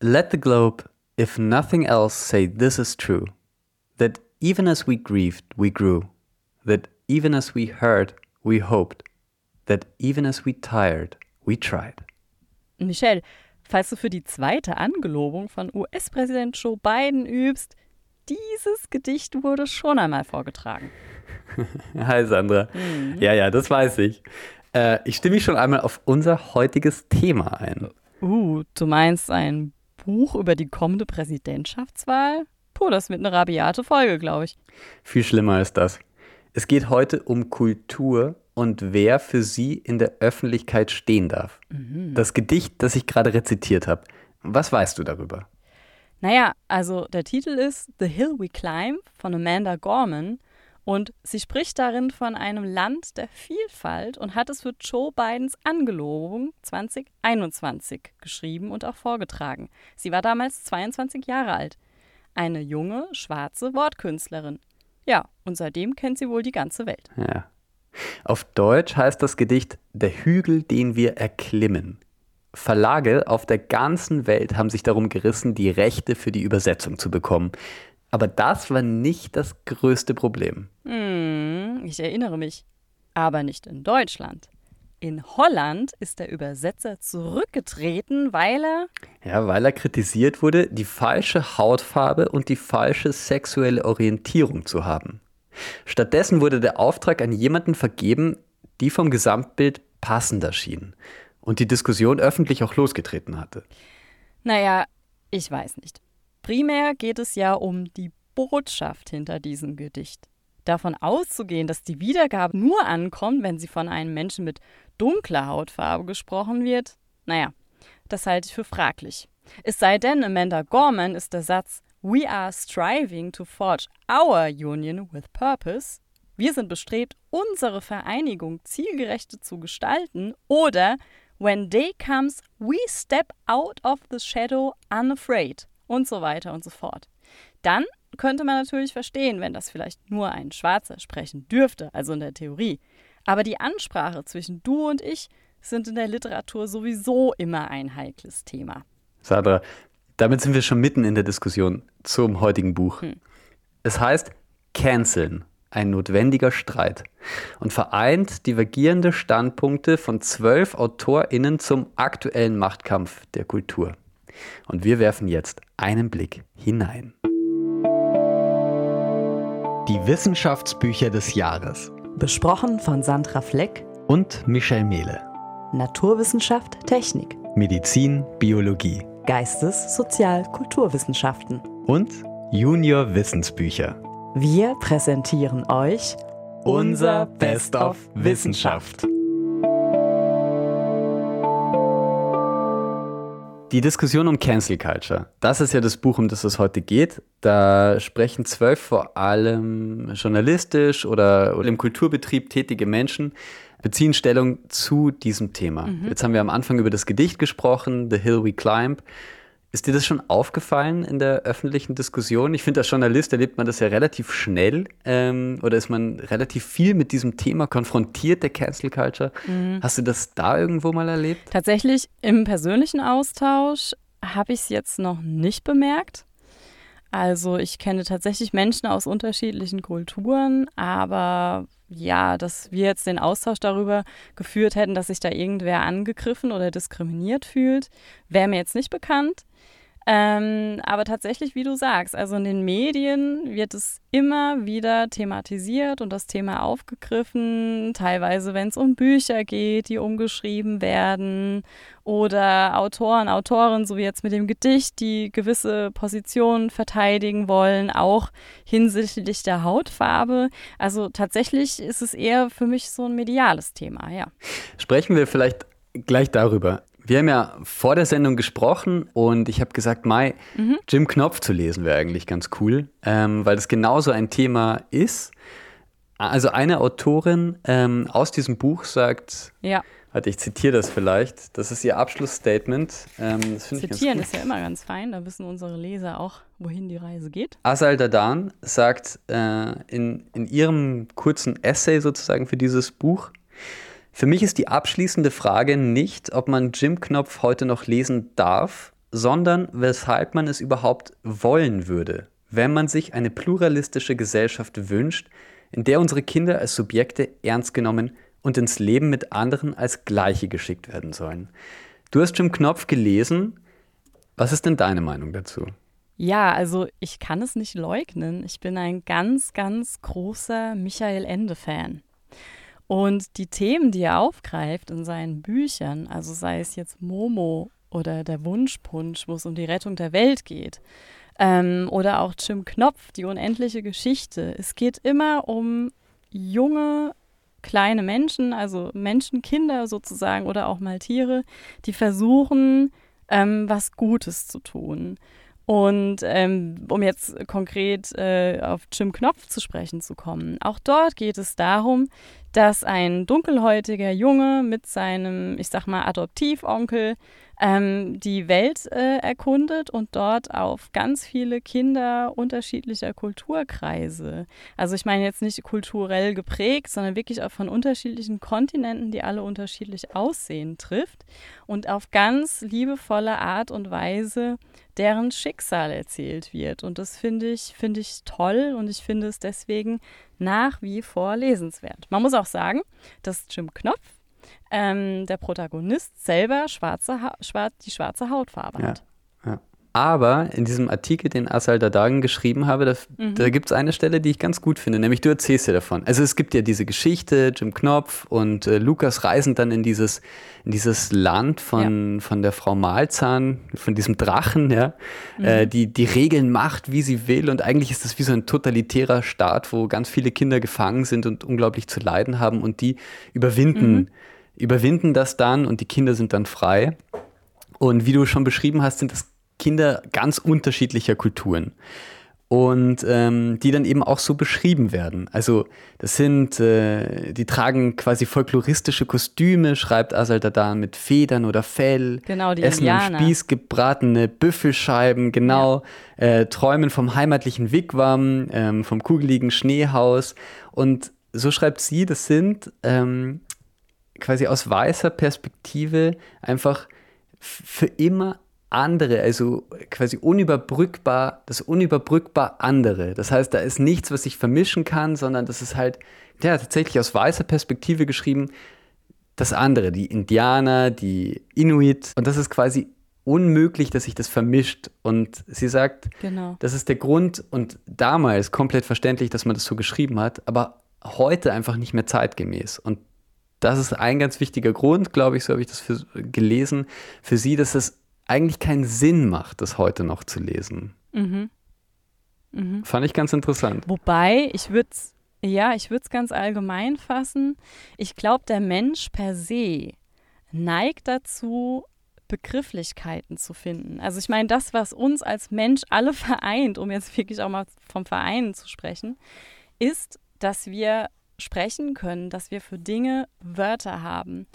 Let the globe, if nothing else, say this is true. That even as we grieved, we grew. That even as we heard, we hoped. That even as we tired, we tried. Michelle, falls du für die zweite Angelobung von US-Präsident Joe Biden übst, dieses Gedicht wurde schon einmal vorgetragen. Hi Sandra. Mhm. Ja, ja, das weiß ich. Äh, ich stimme mich schon einmal auf unser heutiges Thema ein. Uh, du meinst ein Buch über die kommende Präsidentschaftswahl? Puh, das wird eine rabiate Folge, glaube ich. Viel schlimmer als das. Es geht heute um Kultur und wer für sie in der Öffentlichkeit stehen darf. Mhm. Das Gedicht, das ich gerade rezitiert habe. Was weißt du darüber? Naja, also der Titel ist The Hill We Climb von Amanda Gorman und sie spricht darin von einem Land der Vielfalt und hat es für Joe Bidens Angelobung 2021 geschrieben und auch vorgetragen. Sie war damals 22 Jahre alt. Eine junge, schwarze Wortkünstlerin. Ja, und seitdem kennt sie wohl die ganze Welt. Ja, auf Deutsch heißt das Gedicht Der Hügel, den wir erklimmen. Verlage auf der ganzen Welt haben sich darum gerissen, die Rechte für die Übersetzung zu bekommen. Aber das war nicht das größte Problem. Hm, ich erinnere mich. Aber nicht in Deutschland. In Holland ist der Übersetzer zurückgetreten, weil er. Ja, weil er kritisiert wurde, die falsche Hautfarbe und die falsche sexuelle Orientierung zu haben. Stattdessen wurde der Auftrag an jemanden vergeben, die vom Gesamtbild passender schien und die Diskussion öffentlich auch losgetreten hatte. Naja, ich weiß nicht. Primär geht es ja um die Botschaft hinter diesem Gedicht. Davon auszugehen, dass die Wiedergabe nur ankommt, wenn sie von einem Menschen mit dunkler Hautfarbe gesprochen wird, naja, das halte ich für fraglich. Es sei denn, Amanda Gorman ist der Satz We are striving to forge our union with purpose. Wir sind bestrebt, unsere Vereinigung zielgerecht zu gestalten. Oder When day comes, we step out of the shadow unafraid. Und so weiter und so fort. Dann könnte man natürlich verstehen, wenn das vielleicht nur ein Schwarzer sprechen dürfte, also in der Theorie. Aber die Ansprache zwischen du und ich sind in der Literatur sowieso immer ein heikles Thema. Sadra, damit sind wir schon mitten in der Diskussion zum heutigen Buch. Hm. Es heißt Canceln, ein notwendiger Streit und vereint divergierende Standpunkte von zwölf AutorInnen zum aktuellen Machtkampf der Kultur. Und wir werfen jetzt einen Blick hinein. Die Wissenschaftsbücher des Jahres. Besprochen von Sandra Fleck und Michel Mehle. Naturwissenschaft, Technik. Medizin, Biologie. Geistes-, Sozial-, Kulturwissenschaften und Junior Wissensbücher. Wir präsentieren euch unser Best of Wissenschaft. Die Diskussion um Cancel Culture, das ist ja das Buch, um das es heute geht. Da sprechen zwölf vor allem journalistisch oder, oder im Kulturbetrieb tätige Menschen, beziehen Stellung zu diesem Thema. Mhm. Jetzt haben wir am Anfang über das Gedicht gesprochen, The Hill We Climb. Ist dir das schon aufgefallen in der öffentlichen Diskussion? Ich finde, als Journalist erlebt man das ja relativ schnell ähm, oder ist man relativ viel mit diesem Thema konfrontiert, der Cancel Culture. Mhm. Hast du das da irgendwo mal erlebt? Tatsächlich im persönlichen Austausch habe ich es jetzt noch nicht bemerkt. Also ich kenne tatsächlich Menschen aus unterschiedlichen Kulturen, aber ja, dass wir jetzt den Austausch darüber geführt hätten, dass sich da irgendwer angegriffen oder diskriminiert fühlt, wäre mir jetzt nicht bekannt. Ähm, aber tatsächlich, wie du sagst, also in den Medien wird es immer wieder thematisiert und das Thema aufgegriffen, teilweise wenn es um Bücher geht, die umgeschrieben werden oder Autoren, Autorinnen, so wie jetzt mit dem Gedicht, die gewisse Positionen verteidigen wollen, auch hinsichtlich der Hautfarbe. Also tatsächlich ist es eher für mich so ein mediales Thema, ja. Sprechen wir vielleicht gleich darüber. Wir haben ja vor der Sendung gesprochen und ich habe gesagt, Mai, mhm. Jim Knopf zu lesen wäre eigentlich ganz cool, ähm, weil das genauso ein Thema ist. Also eine Autorin ähm, aus diesem Buch sagt, ja. warte, ich zitiere das vielleicht, das ist ihr Abschlussstatement. Ähm, Zitieren ist ja immer ganz fein, da wissen unsere Leser auch, wohin die Reise geht. Asal Dadan sagt äh, in, in ihrem kurzen Essay sozusagen für dieses Buch, für mich ist die abschließende Frage nicht, ob man Jim Knopf heute noch lesen darf, sondern weshalb man es überhaupt wollen würde, wenn man sich eine pluralistische Gesellschaft wünscht, in der unsere Kinder als Subjekte ernst genommen und ins Leben mit anderen als Gleiche geschickt werden sollen. Du hast Jim Knopf gelesen. Was ist denn deine Meinung dazu? Ja, also ich kann es nicht leugnen. Ich bin ein ganz, ganz großer Michael Ende-Fan. Und die Themen, die er aufgreift in seinen Büchern, also sei es jetzt Momo oder der Wunschpunsch, wo es um die Rettung der Welt geht, ähm, oder auch Jim Knopf, die unendliche Geschichte. Es geht immer um junge, kleine Menschen, also Menschenkinder sozusagen oder auch mal Tiere, die versuchen, ähm, was Gutes zu tun. Und ähm, um jetzt konkret äh, auf Jim Knopf zu sprechen zu kommen, auch dort geht es darum, dass ein dunkelhäutiger Junge mit seinem, ich sag mal, Adoptivonkel ähm, die Welt äh, erkundet und dort auf ganz viele Kinder unterschiedlicher Kulturkreise, also ich meine jetzt nicht kulturell geprägt, sondern wirklich auch von unterschiedlichen Kontinenten, die alle unterschiedlich aussehen, trifft und auf ganz liebevolle Art und Weise deren Schicksal erzählt wird. Und das finde ich, finde ich toll und ich finde es deswegen nach wie vor lesenswert. Man muss auch sagen, dass Jim Knopf ähm, der Protagonist selber schwarze schwar die schwarze Hautfarbe ja, hat. Aber in diesem Artikel, den Asal Dadagen geschrieben habe, da, mhm. da gibt es eine Stelle, die ich ganz gut finde, nämlich du erzählst ja davon. Also es gibt ja diese Geschichte, Jim Knopf und äh, Lukas reisen dann in dieses, in dieses Land von, ja. von der Frau Malzahn, von diesem Drachen, ja, mhm. äh, die die Regeln macht, wie sie will. Und eigentlich ist das wie so ein totalitärer Staat, wo ganz viele Kinder gefangen sind und unglaublich zu leiden haben und die überwinden. Mhm überwinden das dann und die Kinder sind dann frei. Und wie du schon beschrieben hast, sind das Kinder ganz unterschiedlicher Kulturen. Und ähm, die dann eben auch so beschrieben werden. Also das sind, äh, die tragen quasi folkloristische Kostüme, schreibt Asal Dadan mit Federn oder Fell, genau, die essen Indianer. am Spieß gebratene Büffelscheiben, genau, ja. äh, träumen vom heimatlichen Wigwam, ähm, vom kugeligen Schneehaus. Und so schreibt sie, das sind ähm, quasi aus weißer Perspektive einfach für immer andere, also quasi unüberbrückbar, das unüberbrückbar andere. Das heißt, da ist nichts, was sich vermischen kann, sondern das ist halt, ja, tatsächlich aus weißer Perspektive geschrieben, das andere, die Indianer, die Inuit. Und das ist quasi unmöglich, dass sich das vermischt. Und sie sagt, genau. das ist der Grund und damals komplett verständlich, dass man das so geschrieben hat, aber heute einfach nicht mehr zeitgemäß. Und das ist ein ganz wichtiger Grund, glaube ich, so habe ich das für, gelesen, für sie, dass es eigentlich keinen Sinn macht, das heute noch zu lesen. Mhm. Mhm. Fand ich ganz interessant. Wobei, ich würde es, ja, ich würde es ganz allgemein fassen. Ich glaube, der Mensch per se neigt dazu, Begrifflichkeiten zu finden. Also ich meine, das, was uns als Mensch alle vereint, um jetzt wirklich auch mal vom Vereinen zu sprechen, ist, dass wir sprechen können, dass wir für Dinge Wörter haben.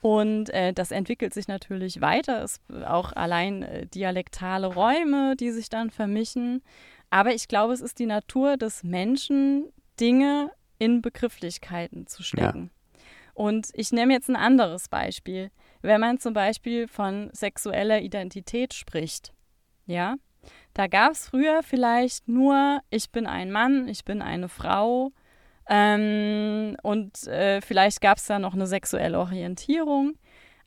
Und äh, das entwickelt sich natürlich weiter. Es auch allein äh, dialektale Räume, die sich dann vermischen. Aber ich glaube, es ist die Natur des Menschen, Dinge in Begrifflichkeiten zu stecken. Ja. Und ich nehme jetzt ein anderes Beispiel. Wenn man zum Beispiel von sexueller Identität spricht, ja, da gab es früher vielleicht nur, ich bin ein Mann, ich bin eine Frau, ähm, und äh, vielleicht gab es da noch eine sexuelle Orientierung.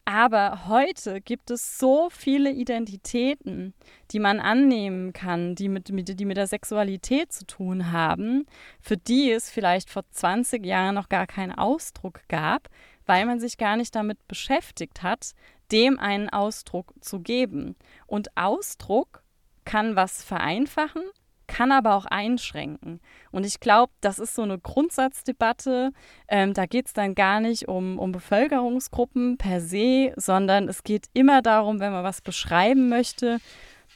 Aber heute gibt es so viele Identitäten, die man annehmen kann, die mit, mit, die mit der Sexualität zu tun haben, für die es vielleicht vor 20 Jahren noch gar keinen Ausdruck gab, weil man sich gar nicht damit beschäftigt hat, dem einen Ausdruck zu geben. Und Ausdruck kann was vereinfachen kann aber auch einschränken. Und ich glaube, das ist so eine Grundsatzdebatte. Ähm, da geht es dann gar nicht um, um Bevölkerungsgruppen per se, sondern es geht immer darum, wenn man was beschreiben möchte,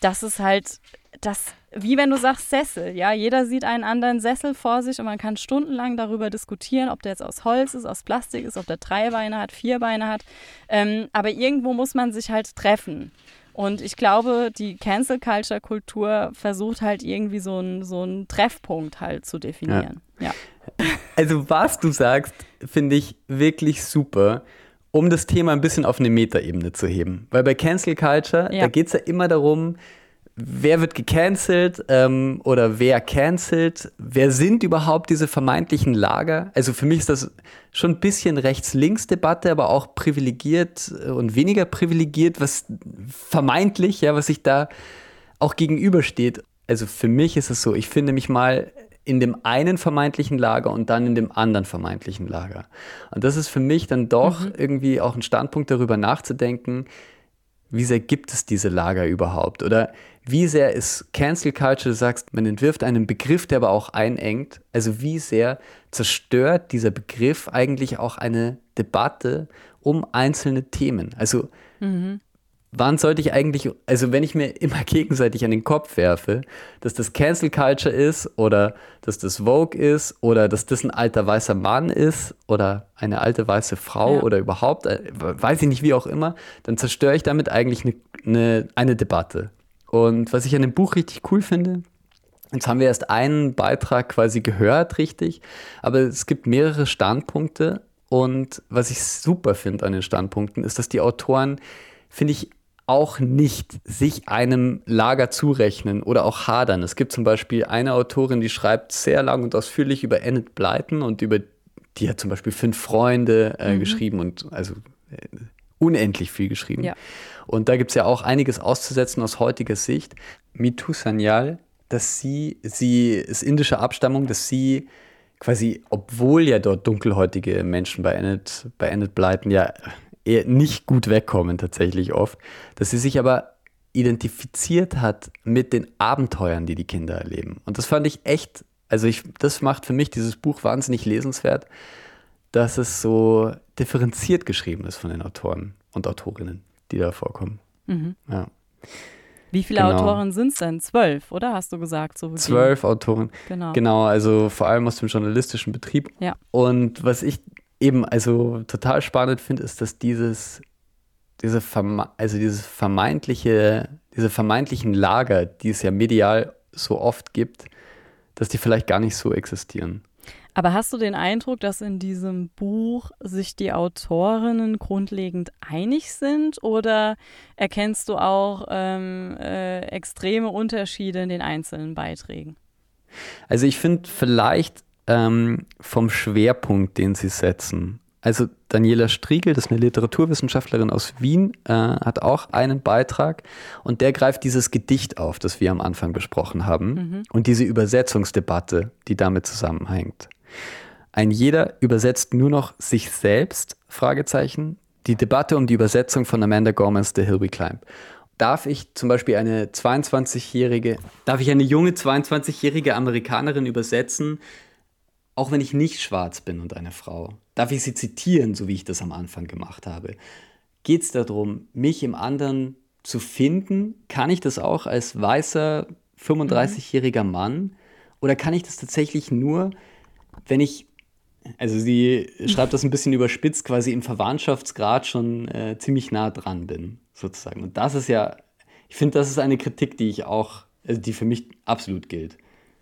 dass es halt das, wie wenn du sagst Sessel, ja, jeder sieht einen anderen Sessel vor sich und man kann stundenlang darüber diskutieren, ob der jetzt aus Holz ist, aus Plastik ist, ob der drei Beine hat, vier Beine hat. Ähm, aber irgendwo muss man sich halt treffen. Und ich glaube, die Cancel Culture Kultur versucht halt irgendwie so einen so Treffpunkt halt zu definieren. Ja. ja. Also was du sagst, finde ich wirklich super. um das Thema ein bisschen auf eine Metaebene zu heben. Weil bei Cancel Culture, ja. da geht es ja immer darum, wer wird gecancelt ähm, oder wer cancelt? Wer sind überhaupt diese vermeintlichen Lager? Also für mich ist das schon ein bisschen Rechts-Links-Debatte, aber auch privilegiert und weniger privilegiert, was vermeintlich, ja, was sich da auch gegenübersteht. Also für mich ist es so, ich finde mich mal in dem einen vermeintlichen Lager und dann in dem anderen vermeintlichen Lager. Und das ist für mich dann doch mhm. irgendwie auch ein Standpunkt darüber nachzudenken, wie sehr gibt es diese Lager überhaupt? Oder wie sehr ist Cancel Culture, du sagst, man entwirft einen Begriff, der aber auch einengt. Also wie sehr zerstört dieser Begriff eigentlich auch eine Debatte um einzelne Themen? Also mhm wann sollte ich eigentlich, also wenn ich mir immer gegenseitig an den Kopf werfe, dass das Cancel Culture ist oder dass das Vogue ist oder dass das ein alter weißer Mann ist oder eine alte weiße Frau ja. oder überhaupt, äh, weiß ich nicht, wie auch immer, dann zerstöre ich damit eigentlich eine, eine, eine Debatte. Und was ich an dem Buch richtig cool finde, Jetzt haben wir erst einen Beitrag quasi gehört, richtig, aber es gibt mehrere Standpunkte und was ich super finde an den Standpunkten ist, dass die Autoren, finde ich, auch nicht sich einem Lager zurechnen oder auch hadern. Es gibt zum Beispiel eine Autorin, die schreibt sehr lang und ausführlich über Enid Blyton und über die hat zum Beispiel fünf Freunde äh, mhm. geschrieben und also äh, unendlich viel geschrieben. Ja. Und da gibt es ja auch einiges auszusetzen aus heutiger Sicht. Mitu Sanyal, dass sie, sie ist indischer Abstammung, dass sie quasi, obwohl ja dort dunkelhäutige Menschen bei Enid, bei Enid ja eher nicht gut wegkommen tatsächlich oft, dass sie sich aber identifiziert hat mit den Abenteuern, die die Kinder erleben. Und das fand ich echt, also ich, das macht für mich dieses Buch wahnsinnig lesenswert, dass es so differenziert geschrieben ist von den Autoren und Autorinnen, die da vorkommen. Mhm. Ja. Wie viele genau. Autoren sind es denn? Zwölf, oder hast du gesagt? So Zwölf Autoren. Genau. Genau, also vor allem aus dem journalistischen Betrieb. Ja. Und was ich eben also total spannend finde, ist, dass dieses, diese Verme also dieses vermeintliche, diese vermeintlichen Lager, die es ja medial so oft gibt, dass die vielleicht gar nicht so existieren. Aber hast du den Eindruck, dass in diesem Buch sich die Autorinnen grundlegend einig sind oder erkennst du auch ähm, äh, extreme Unterschiede in den einzelnen Beiträgen? Also ich finde vielleicht ähm, vom Schwerpunkt, den sie setzen. Also Daniela Striegel, das ist eine Literaturwissenschaftlerin aus Wien, äh, hat auch einen Beitrag und der greift dieses Gedicht auf, das wir am Anfang besprochen haben mhm. und diese Übersetzungsdebatte, die damit zusammenhängt. Ein jeder übersetzt nur noch sich selbst? Fragezeichen. Die Debatte um die Übersetzung von Amanda Gormans The Hill We Climb. Darf ich zum Beispiel eine 22-jährige, darf ich eine junge 22-jährige Amerikanerin übersetzen, auch wenn ich nicht schwarz bin und eine Frau, darf ich sie zitieren, so wie ich das am Anfang gemacht habe. Geht es darum, mich im anderen zu finden? Kann ich das auch als weißer 35-jähriger Mann? Oder kann ich das tatsächlich nur, wenn ich, also sie schreibt das ein bisschen überspitzt, quasi im Verwandtschaftsgrad schon äh, ziemlich nah dran bin, sozusagen. Und das ist ja, ich finde, das ist eine Kritik, die ich auch, also die für mich absolut gilt.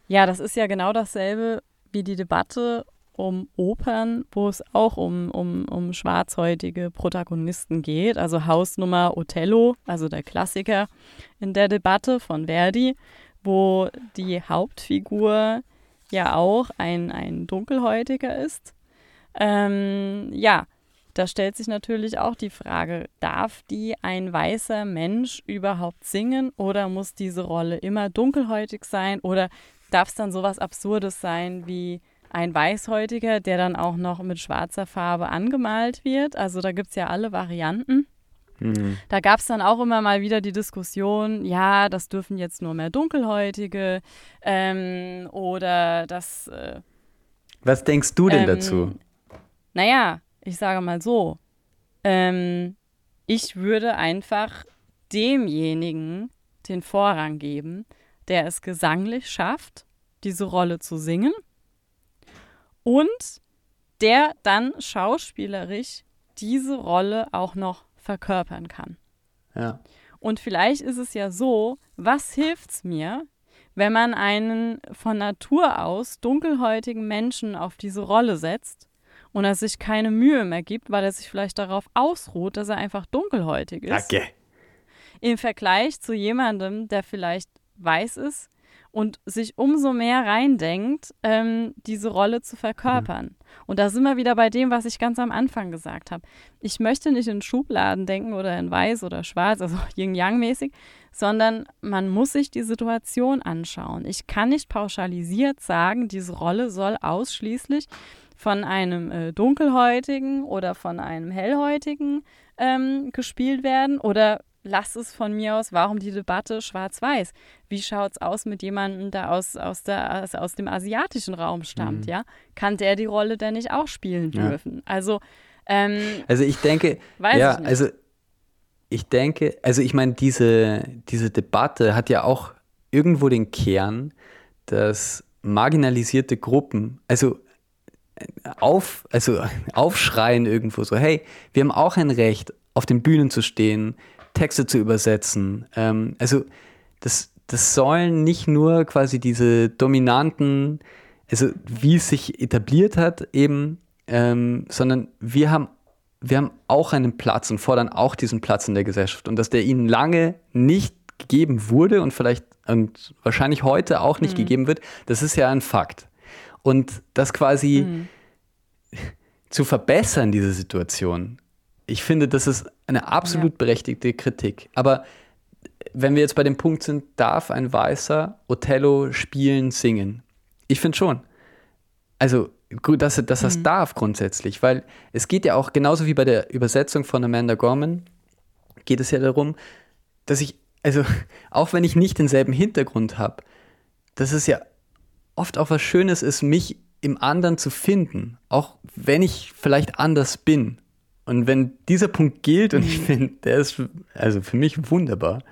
Ja, das ist ja genau dasselbe, wie die Debatte um Opern, wo es auch um, um, um schwarzhäutige Protagonisten geht. Also Hausnummer Othello, also der Klassiker in der Debatte von Verdi, wo die Hauptfigur ja auch ein, ein Dunkelhäutiger ist. Ähm, ja, da stellt sich natürlich auch die Frage, darf die ein weißer Mensch überhaupt singen oder muss diese Rolle immer dunkelhäutig sein oder darf es dann sowas Absurdes sein wie ein Weißhäutiger, der dann auch noch mit schwarzer Farbe angemalt wird. Also da gibt es ja alle Varianten. Mhm. Da gab es dann auch immer mal wieder die Diskussion, ja, das dürfen jetzt nur mehr Dunkelhäutige ähm, oder das. Äh, Was denkst du denn ähm, dazu? Naja, ich sage mal so. Ähm, ich würde einfach demjenigen den Vorrang geben, der es gesanglich schafft, diese Rolle zu singen und der dann schauspielerisch diese Rolle auch noch verkörpern kann. Ja. Und vielleicht ist es ja so, was hilft es mir, wenn man einen von Natur aus dunkelhäutigen Menschen auf diese Rolle setzt und er sich keine Mühe mehr gibt, weil er sich vielleicht darauf ausruht, dass er einfach dunkelhäutig ist. Okay. Im Vergleich zu jemandem, der vielleicht weiß ist und sich umso mehr reindenkt, ähm, diese Rolle zu verkörpern. Mhm. Und da sind wir wieder bei dem, was ich ganz am Anfang gesagt habe. Ich möchte nicht in Schubladen denken oder in weiß oder schwarz, also yin-yang-mäßig, sondern man muss sich die Situation anschauen. Ich kann nicht pauschalisiert sagen, diese Rolle soll ausschließlich von einem äh, dunkelhäutigen oder von einem hellhäutigen ähm, gespielt werden oder lass es von mir aus, warum die Debatte schwarz-weiß? Wie schaut es aus mit jemandem, der aus, aus, der, aus, aus dem asiatischen Raum stammt? Mhm. Ja? Kann der die Rolle denn nicht auch spielen dürfen? Ja. Also, ähm, also ich denke, ja, ich also ich denke, also ich meine, diese, diese Debatte hat ja auch irgendwo den Kern, dass marginalisierte Gruppen, also auf, also aufschreien irgendwo so, hey, wir haben auch ein Recht, auf den Bühnen zu stehen, Texte zu übersetzen. Ähm, also das, das sollen nicht nur quasi diese dominanten, also wie es sich etabliert hat eben, ähm, sondern wir haben, wir haben auch einen Platz und fordern auch diesen Platz in der Gesellschaft und dass der ihnen lange nicht gegeben wurde und vielleicht und wahrscheinlich heute auch nicht mhm. gegeben wird, das ist ja ein Fakt. Und das quasi mhm. zu verbessern, diese Situation, ich finde, das ist eine absolut ja. berechtigte Kritik. Aber wenn wir jetzt bei dem Punkt sind, darf ein Weißer Othello spielen, singen? Ich finde schon. Also, gut, dass, dass das mhm. darf grundsätzlich, weil es geht ja auch genauso wie bei der Übersetzung von Amanda Gorman, geht es ja darum, dass ich, also auch wenn ich nicht denselben Hintergrund habe, dass es ja oft auch was Schönes ist, mich im anderen zu finden, auch wenn ich vielleicht anders bin. Und wenn dieser Punkt gilt, und ich mhm. finde, der ist also für mich wunderbar,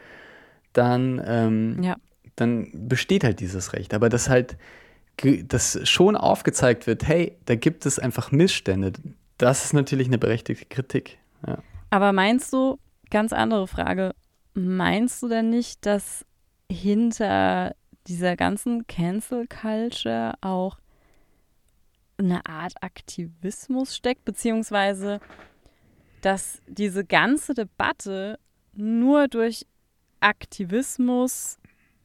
dann, ähm, ja. dann besteht halt dieses Recht. Aber dass halt dass schon aufgezeigt wird, hey, da gibt es einfach Missstände, das ist natürlich eine berechtigte Kritik. Ja. Aber meinst du, ganz andere Frage, meinst du denn nicht, dass hinter dieser ganzen Cancel Culture auch eine Art Aktivismus steckt, beziehungsweise dass diese ganze Debatte nur durch Aktivismus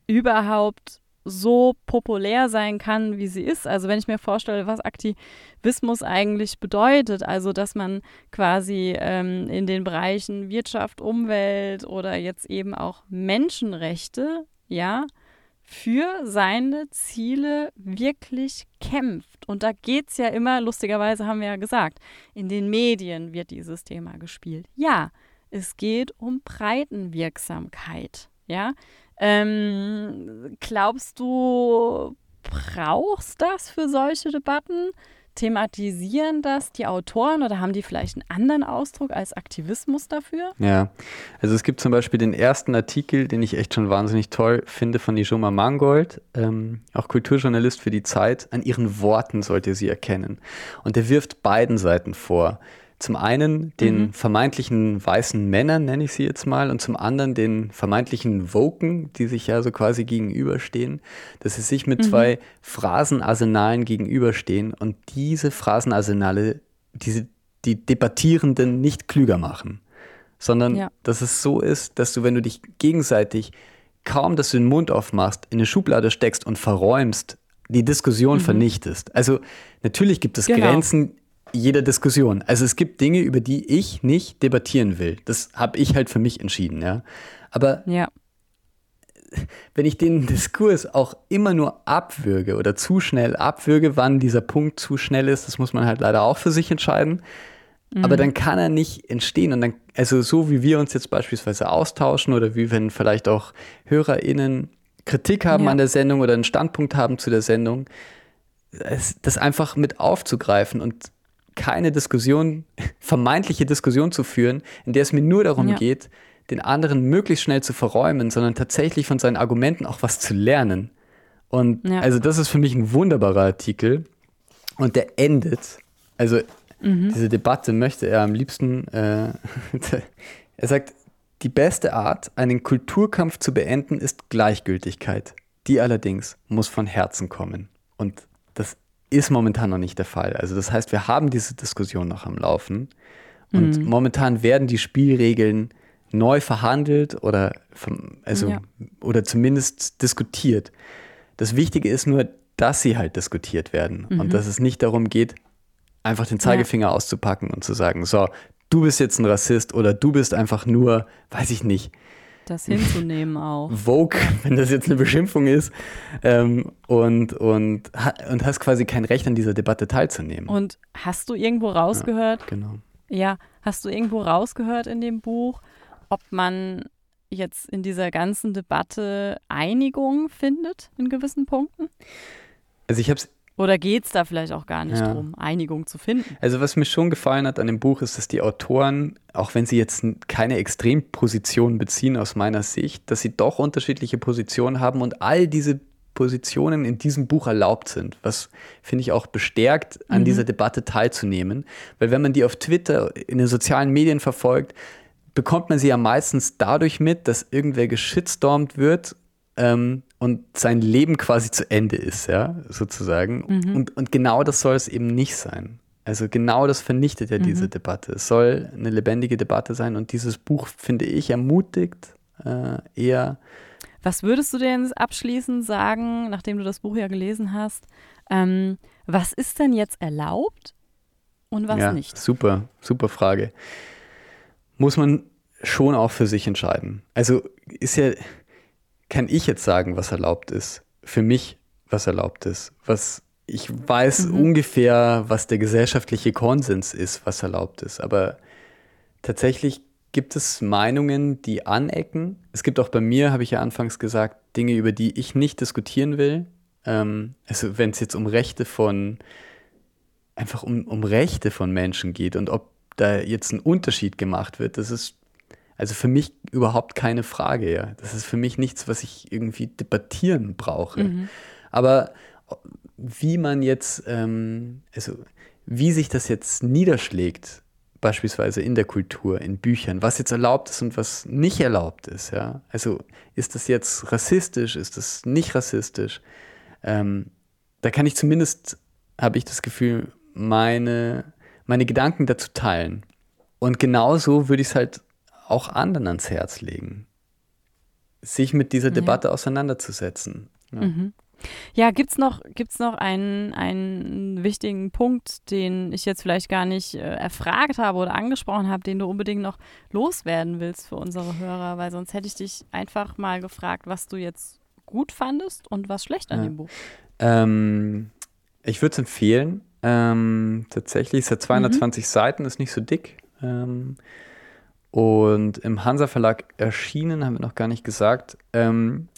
überhaupt so populär sein kann, wie sie ist. Also wenn ich mir vorstelle, was Aktivismus eigentlich bedeutet, also dass man quasi ähm, in den Bereichen Wirtschaft, Umwelt oder jetzt eben auch Menschenrechte, ja, für seine Ziele wirklich kämpft. Und da geht es ja immer, lustigerweise haben wir ja gesagt, in den Medien wird dieses Thema gespielt. Ja, es geht um Breitenwirksamkeit. Ja, ähm, glaubst du, brauchst das für solche Debatten? Thematisieren das die Autoren oder haben die vielleicht einen anderen Ausdruck als Aktivismus dafür? Ja, also es gibt zum Beispiel den ersten Artikel, den ich echt schon wahnsinnig toll finde, von Ijoma Mangold, ähm, auch Kulturjournalist für die Zeit. An ihren Worten sollt ihr sie erkennen. Und er wirft beiden Seiten vor. Zum einen den mhm. vermeintlichen weißen Männern, nenne ich sie jetzt mal, und zum anderen den vermeintlichen Woken, die sich ja so quasi gegenüberstehen, dass sie sich mit mhm. zwei Phrasenarsenalen gegenüberstehen und diese Phrasenarsenale, diese, die Debattierenden nicht klüger machen, sondern ja. dass es so ist, dass du, wenn du dich gegenseitig kaum, dass du den Mund aufmachst, in eine Schublade steckst und verräumst, die Diskussion mhm. vernichtest. Also natürlich gibt es genau. Grenzen jeder Diskussion. Also es gibt Dinge, über die ich nicht debattieren will. Das habe ich halt für mich entschieden, ja. Aber ja. wenn ich den Diskurs auch immer nur abwürge oder zu schnell abwürge, wann dieser Punkt zu schnell ist, das muss man halt leider auch für sich entscheiden. Mhm. Aber dann kann er nicht entstehen. Und dann, also so wie wir uns jetzt beispielsweise austauschen oder wie wenn vielleicht auch HörerInnen Kritik haben ja. an der Sendung oder einen Standpunkt haben zu der Sendung, das einfach mit aufzugreifen und keine Diskussion, vermeintliche Diskussion zu führen, in der es mir nur darum ja. geht, den anderen möglichst schnell zu verräumen, sondern tatsächlich von seinen Argumenten auch was zu lernen. Und ja. also das ist für mich ein wunderbarer Artikel. Und der endet, also mhm. diese Debatte möchte er am liebsten, äh, er sagt, die beste Art, einen Kulturkampf zu beenden, ist Gleichgültigkeit. Die allerdings muss von Herzen kommen. Und ist momentan noch nicht der Fall. Also das heißt, wir haben diese Diskussion noch am Laufen und mhm. momentan werden die Spielregeln neu verhandelt oder, also, ja. oder zumindest diskutiert. Das Wichtige ist nur, dass sie halt diskutiert werden mhm. und dass es nicht darum geht, einfach den Zeigefinger ja. auszupacken und zu sagen, so, du bist jetzt ein Rassist oder du bist einfach nur, weiß ich nicht. Das hinzunehmen auch. Vogue, wenn das jetzt eine Beschimpfung ist. Ähm, und, und, und hast quasi kein Recht an dieser Debatte teilzunehmen. Und hast du irgendwo rausgehört? Ja, genau. Ja, hast du irgendwo rausgehört in dem Buch, ob man jetzt in dieser ganzen Debatte Einigung findet in gewissen Punkten? Also ich habe es oder geht es da vielleicht auch gar nicht ja. drum, Einigung zu finden? Also was mir schon gefallen hat an dem Buch ist, dass die Autoren, auch wenn sie jetzt keine Extrempositionen beziehen aus meiner Sicht, dass sie doch unterschiedliche Positionen haben und all diese Positionen in diesem Buch erlaubt sind, was finde ich auch bestärkt, an mhm. dieser Debatte teilzunehmen. Weil wenn man die auf Twitter, in den sozialen Medien verfolgt, bekommt man sie ja meistens dadurch mit, dass irgendwer geschitstormt wird ähm, und sein Leben quasi zu Ende ist, ja, sozusagen. Mhm. Und, und genau das soll es eben nicht sein. Also genau das vernichtet ja mhm. diese Debatte. Es soll eine lebendige Debatte sein und dieses Buch, finde ich, ermutigt äh, eher. Was würdest du denn abschließend sagen, nachdem du das Buch ja gelesen hast? Ähm, was ist denn jetzt erlaubt und was ja, nicht? Super, super Frage. Muss man schon auch für sich entscheiden. Also ist ja, kann ich jetzt sagen, was erlaubt ist. Für mich, was erlaubt ist. Was ich weiß mhm. ungefähr, was der gesellschaftliche Konsens ist, was erlaubt ist. Aber tatsächlich gibt es Meinungen, die anecken. Es gibt auch bei mir, habe ich ja anfangs gesagt, Dinge, über die ich nicht diskutieren will. Ähm, also wenn es jetzt um Rechte von, einfach um, um Rechte von Menschen geht und ob da jetzt ein Unterschied gemacht wird, das ist also für mich überhaupt keine Frage, ja. Das ist für mich nichts, was ich irgendwie debattieren brauche. Mhm. Aber wie man jetzt, ähm, also wie sich das jetzt niederschlägt, beispielsweise in der Kultur, in Büchern, was jetzt erlaubt ist und was nicht erlaubt ist, ja. Also ist das jetzt rassistisch, ist das nicht rassistisch? Ähm, da kann ich zumindest, habe ich das Gefühl, meine, meine Gedanken dazu teilen. Und genauso würde ich es halt auch anderen ans Herz legen, sich mit dieser Debatte ja. auseinanderzusetzen. Ja, mhm. ja gibt es noch, gibt's noch einen, einen wichtigen Punkt, den ich jetzt vielleicht gar nicht äh, erfragt habe oder angesprochen habe, den du unbedingt noch loswerden willst für unsere Hörer? Weil sonst hätte ich dich einfach mal gefragt, was du jetzt gut fandest und was schlecht an ja. dem Buch. Ähm, ich würde es empfehlen. Ähm, tatsächlich ist ja 220 mhm. Seiten, ist nicht so dick. Ähm, und im Hansa Verlag erschienen, haben wir noch gar nicht gesagt. Ähm,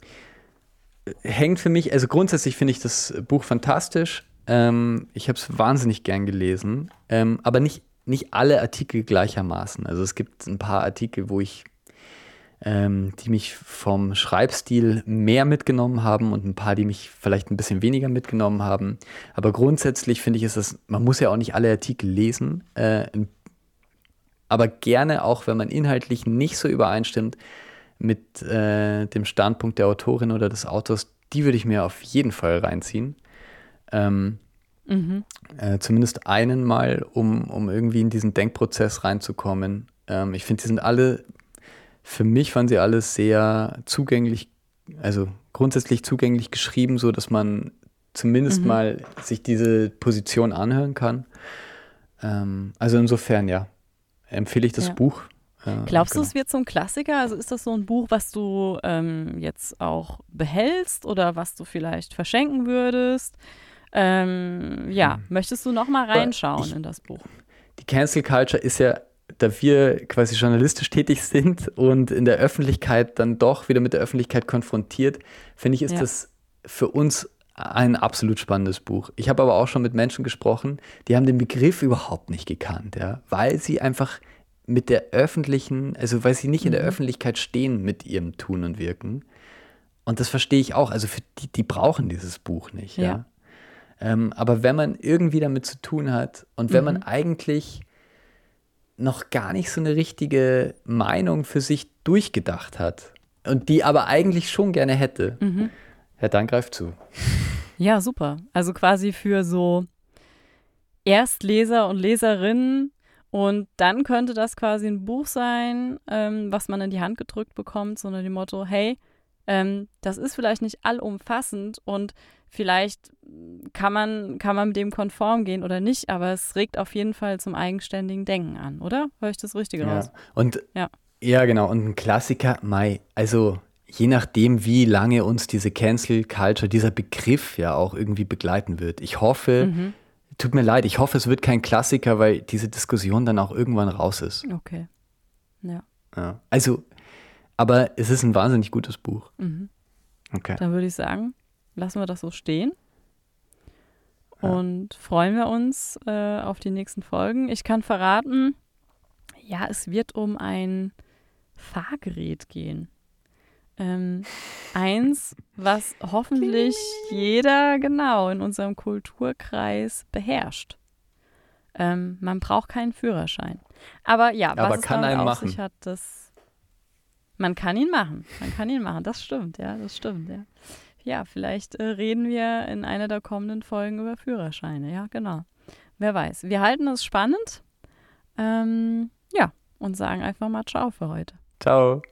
hängt für mich, also grundsätzlich finde ich das Buch fantastisch. Ähm, ich habe es wahnsinnig gern gelesen, ähm, aber nicht, nicht alle Artikel gleichermaßen. Also es gibt ein paar Artikel, wo ich, ähm, die mich vom Schreibstil mehr mitgenommen haben und ein paar, die mich vielleicht ein bisschen weniger mitgenommen haben. Aber grundsätzlich finde ich, ist das, man muss ja auch nicht alle Artikel lesen. Äh, ein aber gerne auch, wenn man inhaltlich nicht so übereinstimmt mit äh, dem Standpunkt der Autorin oder des Autors, die würde ich mir auf jeden Fall reinziehen. Ähm, mhm. äh, zumindest einen mal, um, um irgendwie in diesen Denkprozess reinzukommen. Ähm, ich finde, die sind alle, für mich waren sie alle sehr zugänglich, also grundsätzlich zugänglich geschrieben, so dass man zumindest mhm. mal sich diese Position anhören kann. Ähm, also insofern, ja, empfehle ich das ja. Buch. Äh, Glaubst genau. du, es wird so ein Klassiker? Also ist das so ein Buch, was du ähm, jetzt auch behältst oder was du vielleicht verschenken würdest? Ähm, ja, hm. möchtest du noch mal reinschauen ich, in das Buch? Die Cancel Culture ist ja, da wir quasi journalistisch tätig sind und in der Öffentlichkeit dann doch wieder mit der Öffentlichkeit konfrontiert, finde ich, ist ja. das für uns ein absolut spannendes Buch. Ich habe aber auch schon mit Menschen gesprochen, die haben den Begriff überhaupt nicht gekannt, ja, weil sie einfach mit der öffentlichen, also weil sie nicht in der mhm. Öffentlichkeit stehen mit ihrem Tun und Wirken. Und das verstehe ich auch. Also für die, die brauchen dieses Buch nicht, ja. ja? Ähm, aber wenn man irgendwie damit zu tun hat und wenn mhm. man eigentlich noch gar nicht so eine richtige Meinung für sich durchgedacht hat und die aber eigentlich schon gerne hätte, mhm. ja, dann greift zu. Ja, super. Also quasi für so Erstleser und Leserinnen. Und dann könnte das quasi ein Buch sein, ähm, was man in die Hand gedrückt bekommt, so unter dem Motto, hey, ähm, das ist vielleicht nicht allumfassend und vielleicht kann man, kann man mit dem konform gehen oder nicht, aber es regt auf jeden Fall zum eigenständigen Denken an, oder? Höre ich das Richtige Ja. raus? Und Ja. ja, genau. Und ein Klassiker, Mai, also je nachdem, wie lange uns diese Cancel Culture, dieser Begriff ja auch irgendwie begleiten wird. Ich hoffe, Mhm. tut mir leid, ich hoffe, es wird kein Klassiker, weil diese Diskussion dann auch irgendwann raus ist. Okay. Ja. Ja. Also, aber es ist ein wahnsinnig gutes Buch. Mhm. Okay. Dann würde ich sagen, lassen wir das so stehen. Ja. Und freuen wir uns äh, auf die nächsten Folgen. Ich kann verraten, ja, es wird um ein Fahrgerät gehen. Ähm, eins, was hoffentlich jeder genau in unserem Kulturkreis beherrscht. Ähm, man braucht keinen Führerschein. Aber ja, was Aber es kann damit auf sich hat, das man kann ihn machen. Man kann ihn machen. Das stimmt, ja, das stimmt, ja. Ja, vielleicht äh, reden wir in einer der kommenden Folgen über Führerscheine. Ja, genau. Wer weiß. Wir halten es spannend. Ähm, ja, und sagen einfach mal Ciao für heute. Ciao.